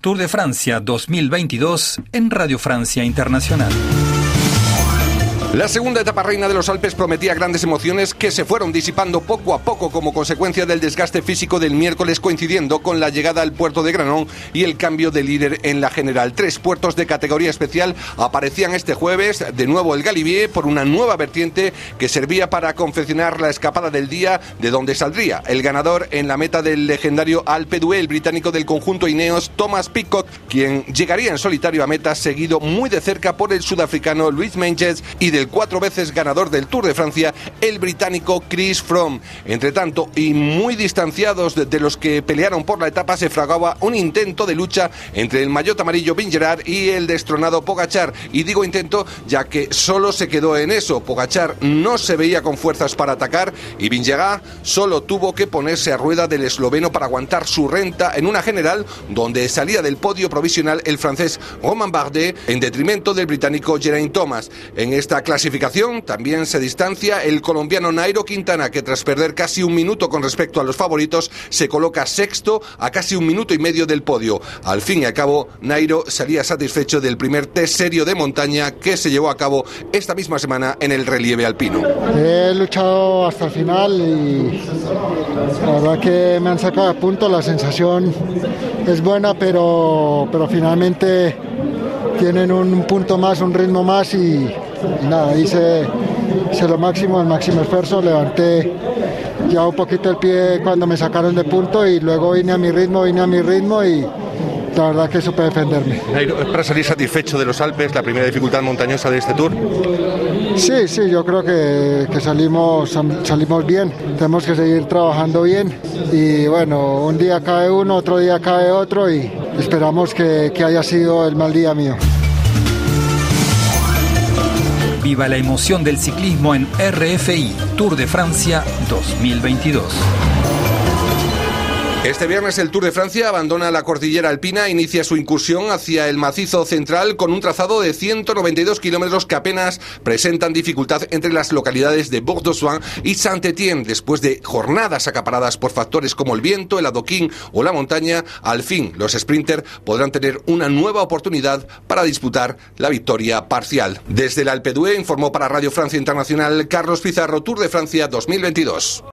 Tour de Francia 2022 en Radio Francia Internacional. La segunda etapa reina de los Alpes prometía grandes emociones que se fueron disipando poco a poco como consecuencia del desgaste físico del miércoles coincidiendo con la llegada al puerto de Granón y el cambio de líder en la general. Tres puertos de categoría especial aparecían este jueves, de nuevo el Galibier por una nueva vertiente que servía para confeccionar la escapada del día de donde saldría el ganador en la meta del legendario Alpe Duel británico del conjunto Ineos, Thomas Pickott, quien llegaría en solitario a meta seguido muy de cerca por el sudafricano Luis Menges y de el cuatro veces ganador del Tour de Francia, el británico Chris Froome. Entre tanto, y muy distanciados de los que pelearon por la etapa, se fragaba un intento de lucha entre el maillot amarillo Vingegaard y el destronado Pogachar. Y digo intento, ya que solo se quedó en eso. Pogachar no se veía con fuerzas para atacar y Vingegaard solo tuvo que ponerse a rueda del esloveno para aguantar su renta en una general donde salía del podio provisional el francés Romain Bardet en detrimento del británico Geraint Thomas. En esta clasificación también se distancia el colombiano Nairo Quintana, que tras perder casi un minuto con respecto a los favoritos, se coloca sexto a casi un minuto y medio del podio. Al fin y al cabo, Nairo salía satisfecho del primer test serio de montaña que se llevó a cabo esta misma semana en el relieve alpino. He luchado hasta el final y la verdad que me han sacado a punto. La sensación es buena, pero, pero finalmente tienen un punto más, un ritmo más y nada, hice, lo máximo, el máximo esfuerzo, levanté ya un poquito el pie cuando me sacaron de punto y luego vine a mi ritmo, vine a mi ritmo y la verdad que supe defenderme. ¿Es para salir satisfecho de los Alpes, la primera dificultad montañosa de este tour? Sí, sí, yo creo que, salimos, salimos bien, tenemos que seguir trabajando bien y bueno, un día cae uno, otro día cae otro y esperamos que, que haya sido el mal día mío. Viva la emoción del ciclismo en RFI Tour de Francia 2022. Este viernes el Tour de Francia abandona la cordillera alpina e inicia su incursión hacia el macizo central con un trazado de 192 kilómetros que apenas presentan dificultad entre las localidades de Bordeaux y Saint-Étienne. Después de jornadas acaparadas por factores como el viento, el adoquín o la montaña, al fin los sprinters podrán tener una nueva oportunidad para disputar la victoria parcial. Desde el Alpe d'Huez informó para Radio Francia Internacional Carlos Pizarro Tour de Francia 2022.